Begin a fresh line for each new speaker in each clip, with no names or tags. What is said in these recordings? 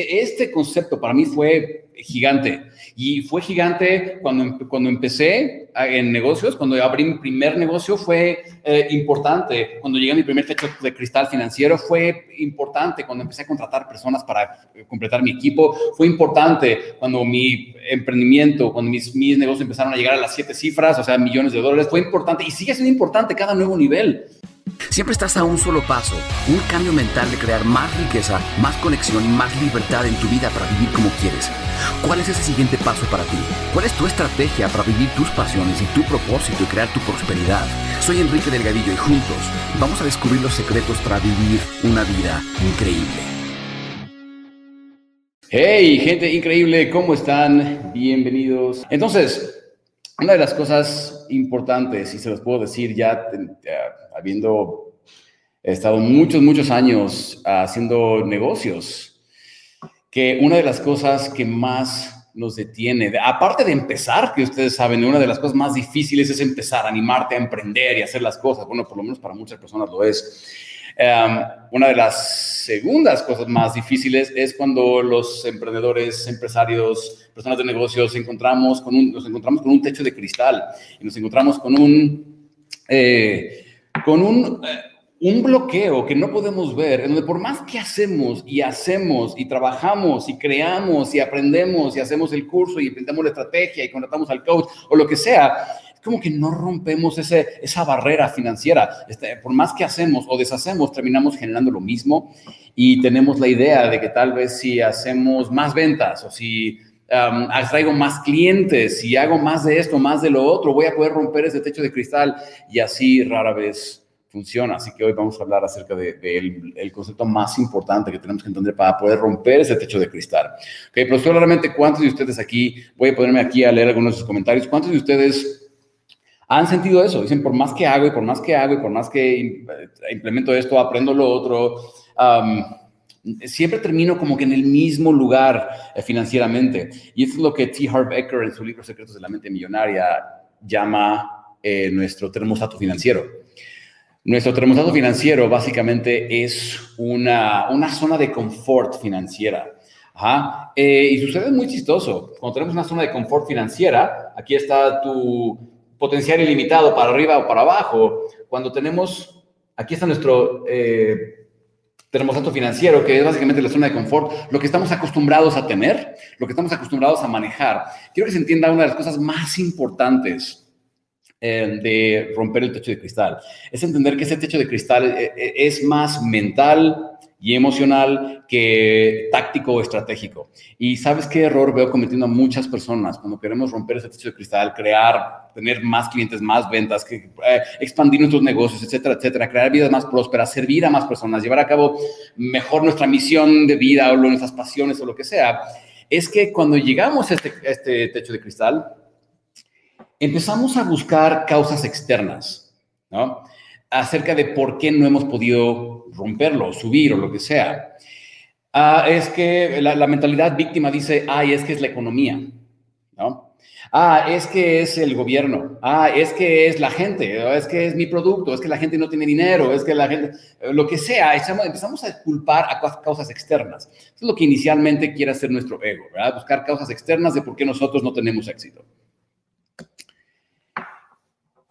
e, este concepto para mí fue gigante. Y fue gigante cuando, cuando empecé en negocios, cuando abrí mi primer negocio fue eh, importante. Cuando llegué a mi primer techo de cristal financiero fue importante. Cuando empecé a contratar personas para completar mi equipo fue importante. Cuando mi emprendimiento, cuando mis, mis negocios empezaron a llegar a las siete cifras, o sea, millones de dólares, fue importante y sigue siendo importante cada nuevo nivel.
Siempre estás a un solo paso, un cambio mental de crear más riqueza, más conexión y más libertad en tu vida para vivir como quieres. ¿Cuál es ese siguiente paso para ti? ¿Cuál es tu estrategia para vivir tus pasiones y tu propósito y crear tu prosperidad? Soy Enrique Delgadillo y juntos vamos a descubrir los secretos para vivir una vida increíble.
Hey, gente increíble, ¿cómo están? Bienvenidos. Entonces, una de las cosas importantes, y se los puedo decir ya habiendo estado muchos, muchos años haciendo negocios, que una de las cosas que más nos detiene, aparte de empezar, que ustedes saben, una de las cosas más difíciles es empezar, animarte a emprender y hacer las cosas. Bueno, por lo menos para muchas personas lo es. Em, una de las segundas cosas más difíciles es cuando los emprendedores, empresarios, personas de negocios encontramos con un, nos encontramos con un techo de cristal y nos encontramos con un, eh, con un, eh, un bloqueo que no podemos ver, en donde por más que hacemos y hacemos y trabajamos y creamos y aprendemos y hacemos el curso y inventamos la estrategia y contratamos al coach o lo que sea, como que no rompemos ese, esa barrera financiera. Este, por más que hacemos o deshacemos, terminamos generando lo mismo y tenemos la idea de que tal vez si hacemos más ventas o si um, traigo más clientes, si hago más de esto, más de lo otro, voy a poder romper ese techo de cristal y así rara vez funciona. Así que hoy vamos a hablar acerca del de, el concepto más importante que tenemos que entender para poder romper ese techo de cristal. Ok, pero solamente cuántos de ustedes aquí, voy a ponerme aquí a leer algunos de sus comentarios, cuántos de ustedes han sentido eso. Dicen, por más que hago y por más que hago y por más que eh, implemento esto, aprendo lo otro, siempre termino como que en el mismo lugar eh, financieramente. Y eso es lo que T. Harv Eker en su libro Secretos de la Mente Millonaria llama eh, nuestro termostato financiero. Nuestro termostato financiero básicamente es una, una zona de confort financiera. Ajá. y sucede muy chistoso. Cuando tenemos una zona de confort financiera, aquí está tu, potencial ilimitado para arriba o para abajo, cuando tenemos, aquí está nuestro eh, financiero, que es básicamente la zona de confort, lo que estamos acostumbrados a tener, lo que estamos acostumbrados a manejar. Quiero que se entienda una de las cosas más importantes eh, de romper el techo de cristal. Es entender que ese techo de cristal eh, es más mental, y emocional que táctico o estratégico. Y sabes qué error veo cometiendo a muchas personas cuando queremos romper ese techo de cristal, crear, tener más clientes, más ventas, que, eh, expandir nuestros negocios, etcétera, etcétera, crear vidas más prósperas, servir a más personas, llevar a cabo mejor nuestra misión de vida o nuestras pasiones o lo que sea. Es que cuando llegamos a este, a este techo de cristal, empezamos a buscar causas externas, ¿no? acerca de por qué no hemos podido romperlo, subir o lo que sea. Ah, es que la, mentalidad víctima dice, ay, es que es la economía, ¿no? Ah, es que es el gobierno. Ah, es que es la gente. Es que es mi producto. Es que la gente no tiene dinero. Es que la gente, lo que sea, empezamos a culpar a causas externas. Eso es lo que inicialmente quiere hacer nuestro ego, ¿verdad? Buscar causas externas de por qué nosotros no tenemos éxito.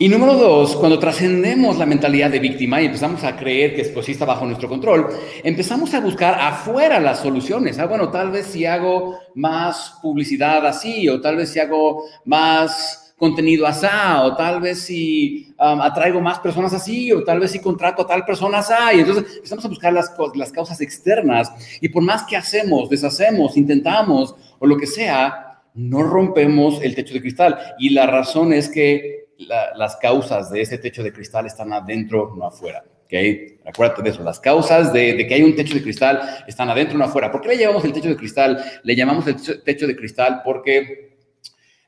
Y número dos, cuando trascendemos la mentalidad de víctima y empezamos a creer que esto sí está bajo nuestro control, empezamos a buscar afuera las soluciones. Ah, bueno, tal vez si hago más publicidad así, o tal vez si hago más contenido así, o tal vez si um, atraigo más personas así, o tal vez si contrato a tal persona así. Y entonces empezamos a buscar las, las causas externas. Y por más que hacemos, deshacemos, intentamos, o lo que sea, no rompemos el techo de cristal. Y la razón es que las causas de ese techo de cristal están adentro, no afuera. ¿okay? Acuérdate de eso, las causas de, que hay un techo de cristal están adentro, no afuera. ¿Por qué le llamamos el techo de cristal? Le llamamos el techo de cristal porque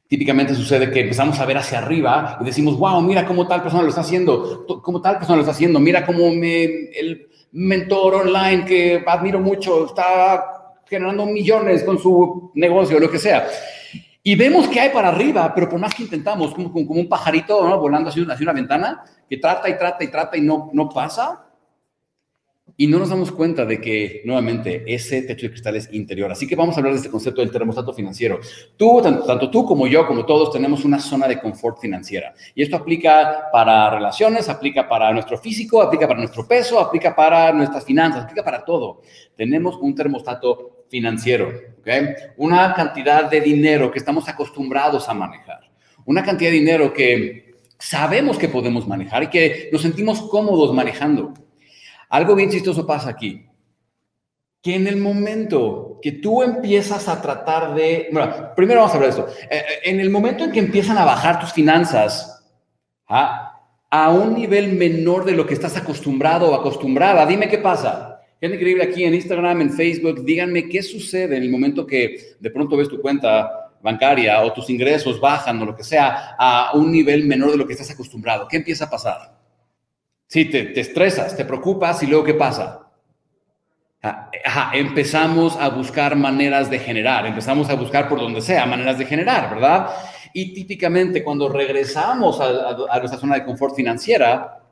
típicamente sucede que empezamos a ver hacia arriba y decimos, wow, mira cómo tal persona lo está haciendo, cómo tal persona lo está haciendo, mira cómo me, el mentor online que admiro mucho está generando millones con su negocio, lo que sea. Y vemos que hay para arriba, pero por más que intentamos, como, como, un pajarito volando hacia una, una, ventana, que trata y trata y trata y no, no pasa, y no nos damos cuenta de que, nuevamente, ese techo de cristal es interior. Así que vamos a hablar de este concepto del termostato financiero. Tú, tanto, tú como yo, como todos, tenemos una zona de confort financiera. Y esto aplica para relaciones, aplica para nuestro físico, aplica para nuestro peso, aplica para nuestras finanzas, aplica para todo. Tenemos un termostato financiero, ¿ok? Una cantidad de dinero que estamos acostumbrados a manejar. Una cantidad de dinero que sabemos que podemos manejar y que nos sentimos cómodos manejando. Algo bien chistoso pasa aquí. Que en el momento que tú empiezas a tratar de... Bueno, primero vamos a hablar de esto. Eh, eh, en el momento en que empiezan a bajar tus finanzas ¿ah? a un nivel menor de lo que estás acostumbrado o acostumbrada, dime qué pasa. Es increíble aquí en Instagram, en Facebook, díganme qué sucede en el momento que de pronto ves tu cuenta bancaria o tus ingresos bajan o lo que sea a un nivel menor de lo que estás acostumbrado. ¿Qué empieza a pasar? Sí, te, estresas, te preocupas y luego ¿qué pasa? Ajá, empezamos a buscar maneras de generar, empezamos a buscar por donde sea maneras de generar, ¿verdad? Y típicamente cuando regresamos a, a nuestra zona de confort financiera,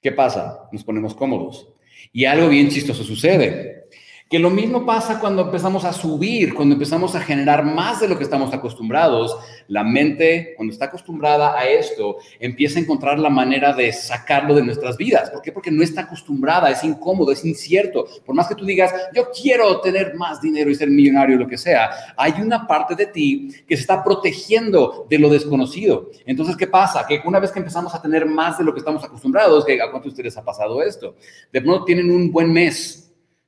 ¿qué pasa? Nos ponemos cómodos. Y algo bien chistoso sucede. Que lo mismo pasa cuando empezamos a subir, cuando empezamos a generar más de lo que estamos acostumbrados. La mente, cuando está acostumbrada a esto, empieza a encontrar la manera de sacarlo de nuestras vidas. ¿Por qué? Porque no está acostumbrada, es incómodo, es incierto. Por más que tú digas, yo quiero tener más dinero y ser millonario, lo que sea, hay una parte de ti que se está protegiendo de lo desconocido. Entonces, ¿qué pasa? Que una vez que empezamos a tener más de lo que estamos acostumbrados, ¿a cuántos de ustedes ha pasado esto? De pronto tienen un buen mes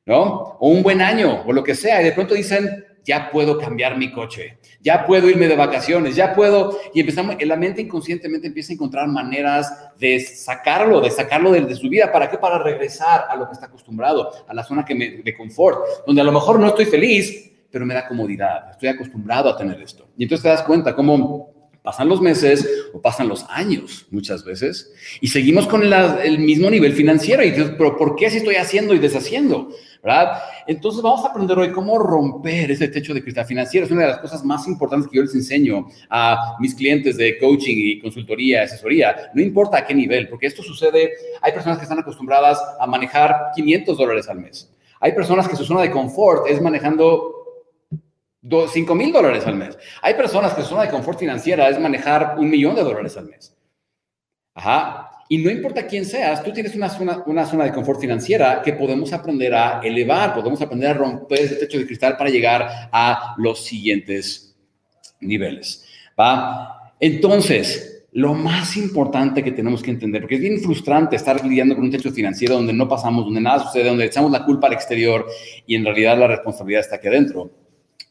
¿no? O un buen año, o lo que sea, y de pronto dicen, ya puedo cambiar mi coche, ya puedo irme de vacaciones, ya puedo, y empezamos, la mente inconscientemente empieza a encontrar maneras de sacarlo, de sacarlo de, su vida, ¿para qué? Para regresar a lo que está acostumbrado, a la zona que me, de confort, donde a lo mejor no estoy feliz, pero me da comodidad, estoy acostumbrado a tener esto. Y entonces te das cuenta cómo Pasan los meses o pasan los años muchas veces y seguimos con el mismo nivel financiero. Y dices, pero ¿por qué si estoy haciendo y deshaciendo? ¿Verdad? Entonces vamos a aprender hoy cómo romper ese techo de cristal financiero. Es una de las cosas más importantes que yo les enseño a mis clientes de coaching y consultoría, asesoría. No importa a qué nivel, porque esto sucede. Hay personas que están acostumbradas a manejar 500 dólares al mes. Hay personas que su zona de confort es manejando 5 mil dólares al mes. Hay personas que su zona de confort financiera es manejar un millón de dólares al mes. Ajá. Y no importa quién seas, tú tienes una zona, una zona de confort financiera que podemos aprender a elevar, podemos aprender a romper ese techo de cristal para llegar a los siguientes niveles. ¿Va? Entonces, lo más importante que tenemos que entender, porque es bien frustrante estar lidiando con un techo financiero donde no pasamos, donde nada sucede, donde echamos la culpa al exterior y en realidad la responsabilidad está aquí adentro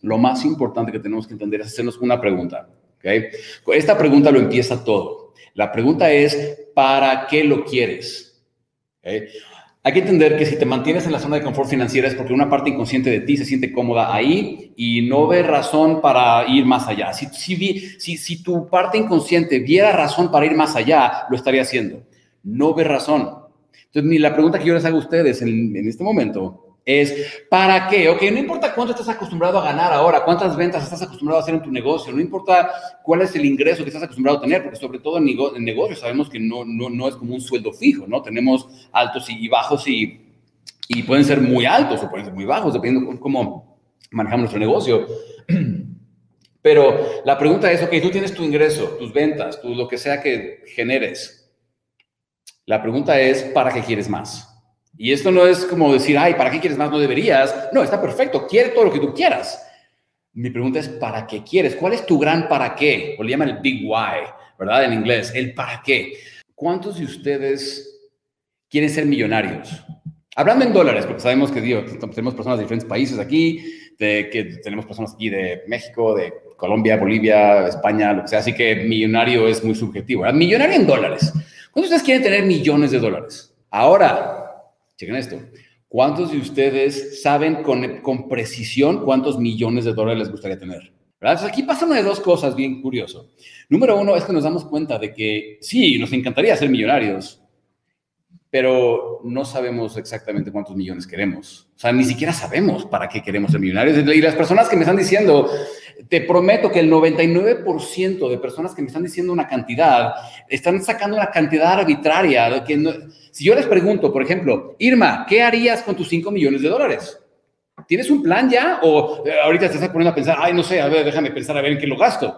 lo más importante que tenemos que entender es hacernos una pregunta. ¿okay? Esta pregunta lo empieza todo. La pregunta es, ¿para qué lo quieres? Hay que entender que si te mantienes en la zona de confort financiera es porque una parte inconsciente de ti se siente cómoda ahí y no ve razón para ir más allá. Si, si, si, tu parte inconsciente viera razón para ir más allá, lo estaría haciendo. No ve razón. Entonces, la pregunta que yo les hago a ustedes en, en este momento es ¿para qué? Ok, no importa cuánto estás acostumbrado a ganar ahora, cuántas ventas estás acostumbrado a hacer en tu negocio, no importa cuál es el ingreso que estás acostumbrado a tener, porque sobre todo en, en negocios sabemos que no, no, no, es como un sueldo fijo, ¿no? Tenemos altos y, bajos y, y, pueden ser muy altos o pueden ser muy bajos, dependiendo de cómo manejamos nuestro negocio. Pero la pregunta es, ok, tú tienes tu ingreso, tus ventas, tú, lo que sea que generes. La pregunta es, ¿para qué quieres más? Y esto no es como decir, ay, ¿para qué quieres más? No deberías. No, está perfecto, quiere todo lo que tú quieras. Mi pregunta es, ¿para qué quieres? ¿Cuál es tu gran para qué? O le llaman el big why, ¿verdad? En inglés, el para qué. ¿Cuántos de ustedes quieren ser millonarios? Hablando en dólares, porque sabemos que tenemos personas de diferentes países aquí, de, que tenemos personas aquí de México, de Colombia, Bolivia, España, lo que sea, así que millonario es muy subjetivo. ¿verdad? Millonario en dólares. ¿Cuántos de ustedes quieren tener millones de dólares? Ahora, Chequen esto. ¿Cuántos de ustedes saben con, precisión cuántos millones de dólares les gustaría tener? Aquí pasan una de dos cosas bien curioso. Número uno es que nos damos cuenta de que sí, nos encantaría ser millonarios, pero no sabemos exactamente cuántos millones queremos. O sea, ni siquiera sabemos para qué queremos ser millonarios. Y las personas que me están diciendo, te prometo que el 99% de personas que me están diciendo una cantidad, están sacando una cantidad arbitraria. Que si yo les pregunto, por ejemplo, Irma, ¿qué harías con tus 5 millones de dólares? ¿Tienes un plan ya? ¿O eh, ahorita te estás poniendo a pensar, ay, no sé, a ver, déjame pensar a ver en qué lo gasto?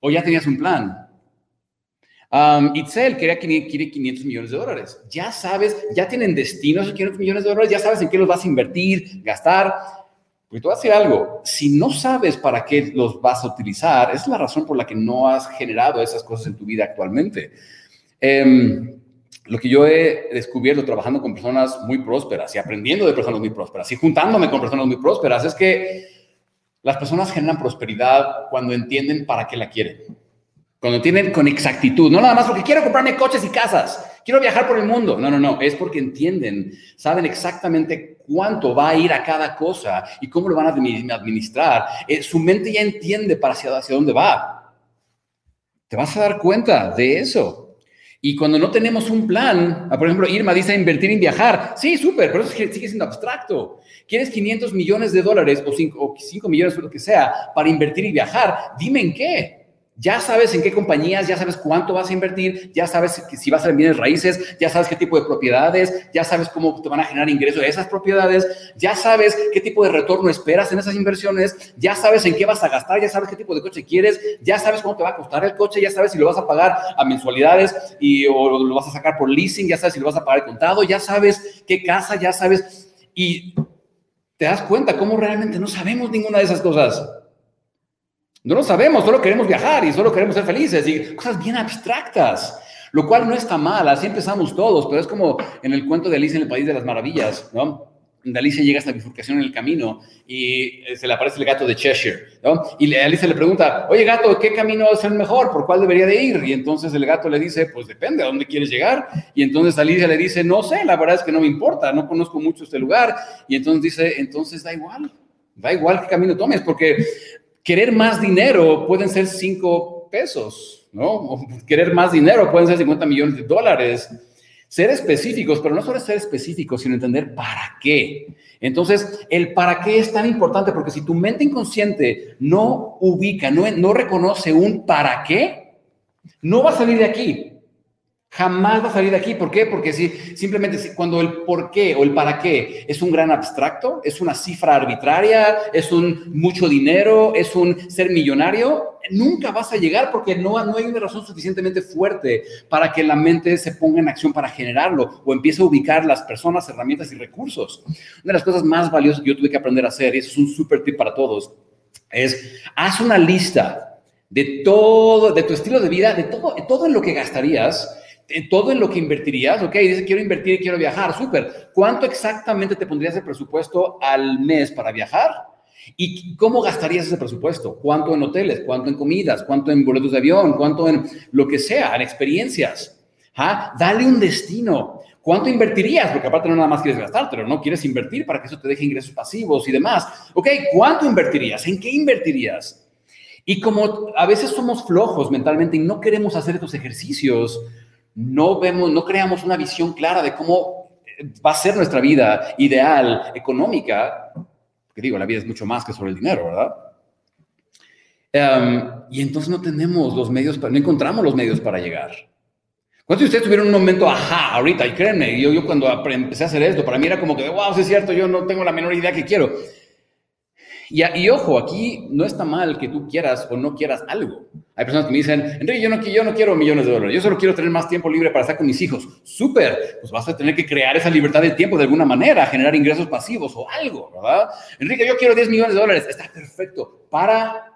¿O ya tenías un plan? Um, Itzel quería, quiere 500 millones de dólares. Ya sabes, ya tienen destinos esos 500 millones de dólares, ya sabes en qué los vas a invertir, gastar. Porque tú vas a decir algo, si no sabes para qué los vas a utilizar, es la razón por la que no has generado esas cosas en tu vida actualmente. Em, lo que yo he descubierto trabajando con personas muy prósperas y aprendiendo de personas muy prósperas y juntándome con personas muy prósperas es que las personas generan prosperidad cuando entienden para qué la quieren. Cuando entienden con exactitud, no nada más porque quiero comprarme coches y casas, quiero viajar por el mundo. No, no, no, es porque entienden, saben exactamente cuánto va a ir a cada cosa y cómo lo van a administrar. Eh, su mente ya entiende para hacia, hacia dónde va. Te vas a dar cuenta de eso. Y cuando no tenemos un plan, ah, por ejemplo, Irma dice invertir en viajar. Sí, súper, pero eso sigue siendo abstracto. ¿Quieres 500 millones de dólares o 5, o 5 millones o lo que sea para invertir y viajar? Dime en qué. Ya sabes en qué compañías, ya sabes cuánto vas a invertir, ya sabes si vas a bienes raíces, ya sabes qué tipo de propiedades, ya sabes cómo te van a generar ingresos de esas propiedades, ya sabes qué tipo de retorno esperas en esas inversiones, ya sabes en qué vas a gastar, ya sabes qué tipo de coche quieres, ya sabes cómo te va a costar el coche, ya sabes si lo vas a pagar a mensualidades y, o lo vas a sacar por leasing, ya sabes si lo vas a pagar contado, ya sabes qué casa, ya sabes y te das cuenta cómo realmente no sabemos ninguna de esas cosas. No lo sabemos, solo queremos viajar y solo queremos ser felices y cosas bien abstractas, lo cual no está mal, así empezamos todos, pero es como en el cuento de Alicia en el País de las Maravillas, ¿no? Alicia llega hasta bifurcación en el camino y eh, se le aparece el gato de Cheshire, ¿no? Y Alicia le pregunta, oye gato, ¿qué camino es el mejor? ¿Por cuál debería de ir? Y entonces el gato le dice, pues depende, ¿a dónde quieres llegar? Y entonces Alicia le dice, no sé, la verdad es que no me importa, no conozco mucho este lugar. Y entonces dice, entonces da igual, da igual qué camino tomes, porque querer más dinero pueden ser cinco pesos, ¿no? querer más dinero pueden ser 50 millones de dólares. Ser específicos, pero no solo ser específicos, sino entender para qué. Entonces, el para qué es tan importante porque si tu mente inconsciente no ubica, no reconoce un para qué, no va a salir de aquí. Jamás va a salir de aquí. ¿Por qué? Porque si simplemente cuando el por qué o el para qué es un gran abstracto, es una cifra arbitraria, es un mucho dinero, es un ser millonario, nunca vas a llegar porque no, hay una razón suficientemente fuerte para que la mente se ponga en acción para generarlo o empiece a ubicar las personas, herramientas y recursos. Una de las cosas más valiosas que yo tuve que aprender a hacer, y eso es un súper tip para todos, es haz una lista de todo, de tu estilo de vida, de todo, de todo en lo que gastarías todo en lo que invertirías, ok, dice quiero invertir y quiero viajar, súper. ¿Cuánto exactamente te pondrías de presupuesto al mes para viajar? ¿Y cómo gastarías ese presupuesto? ¿Cuánto en hoteles? ¿Cuánto en comidas? ¿Cuánto en boletos de avión? ¿Cuánto en lo que sea, en experiencias? ¿Ah? Dale un destino. ¿Cuánto invertirías? Porque aparte no nada más quieres gastar, pero no quieres invertir para que eso te deje ingresos pasivos y demás. Ok, ¿cuánto invertirías? ¿En qué invertirías? Y como a veces somos flojos mentalmente y no queremos hacer estos ejercicios, no vemos, no creamos una visión clara de cómo eh, va a ser nuestra vida ideal, económica, que digo, la vida es mucho más que sobre el dinero, ¿verdad? Em, y entonces no tenemos los medios, no encontramos los medios para llegar. ¿Cuántos de ustedes tuvieron un momento, ajá, ahorita? Y créanme, yo, yo cuando empecé a hacer esto, para mí era como que, wow, sí es cierto, yo no tengo la menor idea que quiero. Y, ojo, aquí no está mal que tú quieras o no quieras algo. Hay personas que me dicen, Enrique, yo no, yo no quiero millones de dólares, yo solo quiero tener más tiempo libre para estar con mis hijos. Súper, pues vas a tener que crear esa libertad de tiempo de alguna manera, generar ingresos pasivos o algo, ¿verdad? Enrique, yo quiero 10 millones de dólares, está perfecto. ¿Para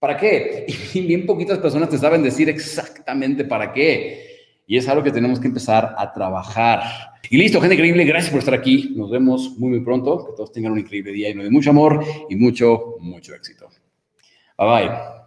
¿Para qué? Y bien poquitas personas te saben decir exactamente para qué. Y es algo que tenemos que empezar a trabajar. Y listo, gente increíble, gracias por estar aquí. Nos vemos muy, muy pronto. Que todos tengan un increíble día lleno de mucho amor y mucho, mucho éxito. Bye bye.